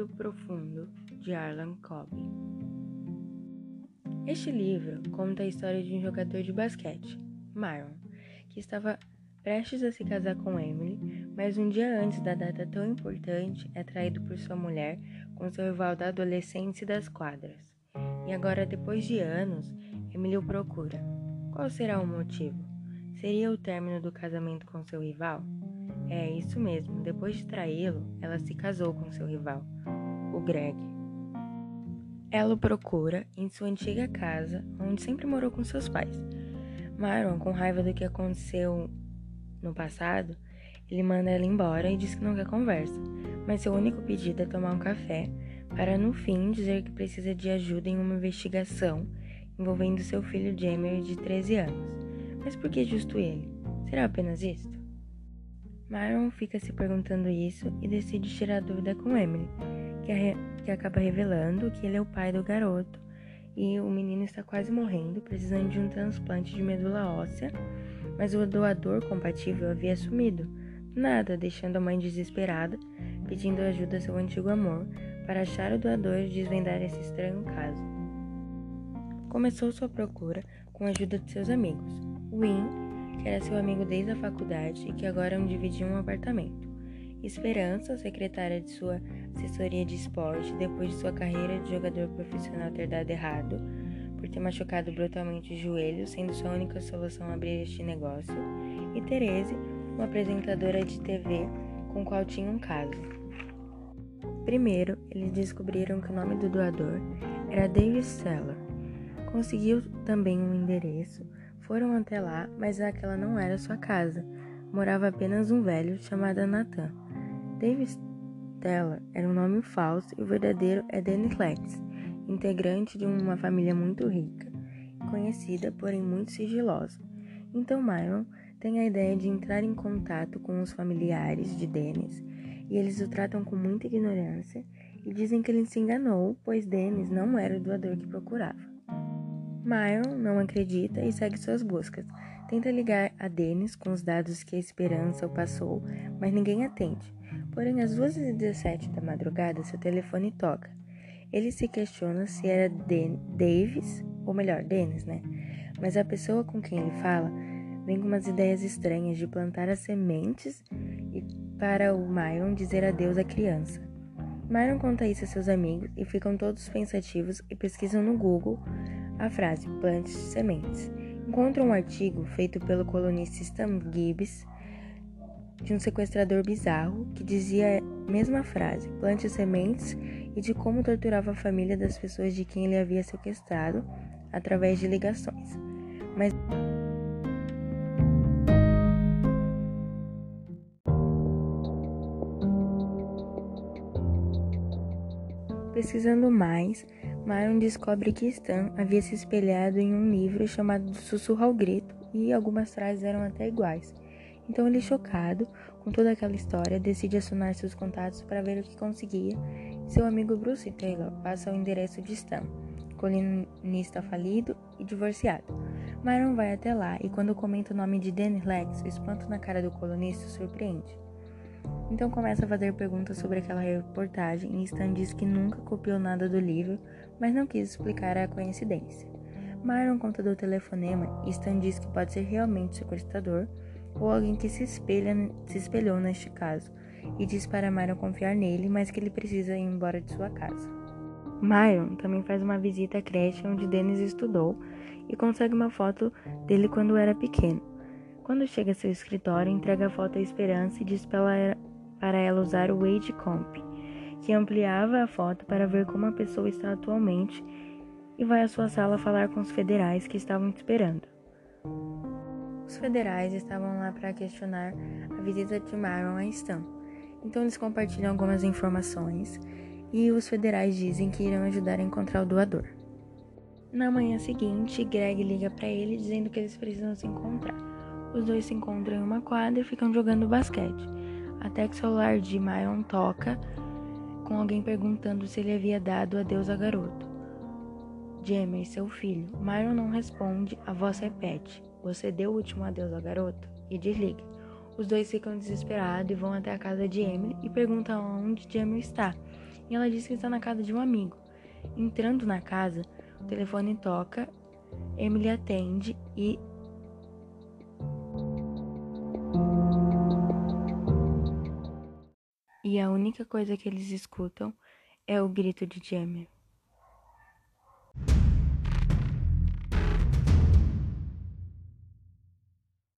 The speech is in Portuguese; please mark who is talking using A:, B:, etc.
A: Sentido Profundo, de Arlan Cobb. Este livro conta a história de um jogador de basquete, Myron, que estava prestes a se casar com Emily, mas um dia antes da data tão importante é traído por sua mulher com seu rival da adolescência e das quadras. E agora, depois de anos, Emily o procura. Qual será o motivo? Seria o término do casamento com seu rival? É isso mesmo, depois de traí-lo, ela se casou com seu rival, o Greg. Ela o procura em sua antiga casa, onde sempre morou com seus pais. Myron, com raiva do que aconteceu no passado, ele manda ela embora e diz que não quer conversa, mas seu único pedido é tomar um café para no fim dizer que precisa de ajuda em uma investigação envolvendo seu filho Jamie de 13 anos. Mas por que justo ele? Será apenas isto? Myron fica se perguntando isso e decide tirar dúvida com Emily, que, re... que acaba revelando que ele é o pai do garoto e o menino está quase morrendo, precisando de um transplante de medula óssea, mas o doador compatível havia sumido. Nada, deixando a mãe desesperada, pedindo ajuda a seu antigo amor para achar o doador e desvendar esse estranho caso. Começou sua procura com a ajuda de seus amigos. Win que era seu amigo desde a faculdade e que agora dividiam um apartamento. Esperança, secretária de sua assessoria de esporte, depois de sua carreira de jogador profissional ter dado errado, por ter machucado brutalmente o joelho, sendo sua única solução abrir este negócio, e Therese, uma apresentadora de TV com qual tinha um caso. Primeiro, eles descobriram que o nome do doador era David Seller. Conseguiu também um endereço foram até lá, mas aquela não era sua casa. Morava apenas um velho chamado Nathan. David Stella era um nome falso e o verdadeiro é Dennis Lex, integrante de uma família muito rica, conhecida, porém muito sigilosa. Então Myron tem a ideia de entrar em contato com os familiares de Dennis e eles o tratam com muita ignorância e dizem que ele se enganou, pois Dennis não era o doador que procurava. Myron não acredita e segue suas buscas. Tenta ligar a Dennis com os dados que a esperança o passou, mas ninguém atende. Porém, às 2h17 da madrugada, seu telefone toca. Ele se questiona se era Den Davis, ou melhor, Dennis, né? Mas a pessoa com quem ele fala vem com umas ideias estranhas de plantar as sementes e para o Myron dizer adeus à criança. Myron conta isso a seus amigos e ficam todos pensativos e pesquisam no Google a frase plante sementes. Encontra um artigo feito pelo colunista Stan Gibbs de um sequestrador bizarro que dizia a mesma frase, plante sementes, e de como torturava a família das pessoas de quem ele havia sequestrado através de ligações. Mas Pesquisando mais, Myron descobre que Stan havia se espelhado em um livro chamado Sussurro ao Grito e algumas frases eram até iguais. Então ele, chocado com toda aquela história, decide acionar seus contatos para ver o que conseguia. Seu amigo Bruce Taylor passa o endereço de Stan, colunista falido e divorciado. Myron vai até lá e quando comenta o nome de Danny Lex, o espanto na cara do colunista surpreende. Então começa a fazer perguntas sobre aquela reportagem e Stan diz que nunca copiou nada do livro, mas não quis explicar a coincidência. Myron conta do telefonema e Stan diz que pode ser realmente sequestrador ou alguém que se, espelha, se espelhou neste caso e diz para Myron confiar nele, mas que ele precisa ir embora de sua casa. Myron também faz uma visita à creche onde Dennis estudou e consegue uma foto dele quando era pequeno. Quando chega a seu escritório, entrega a foto à Esperança e diz para ela usar o Wade Comp, que ampliava a foto para ver como a pessoa está atualmente e vai à sua sala falar com os federais que estavam esperando. Os federais estavam lá para questionar a visita de Myron a Stan. Então eles compartilham algumas informações e os federais dizem que irão ajudar a encontrar o doador. Na manhã seguinte, Greg liga para ele dizendo que eles precisam se encontrar. Os dois se encontram em uma quadra e ficam jogando basquete, até que o celular de Myron toca com alguém perguntando se ele havia dado adeus ao garoto. Jamie, seu filho. Myron não responde, a voz repete: Você deu o último adeus ao garoto? E desliga. Os dois ficam desesperados e vão até a casa de Emily e perguntam onde Jamie está. e ela diz que está na casa de um amigo. Entrando na casa, o telefone toca, Emily atende e E a única coisa que eles escutam é o grito de Jamie.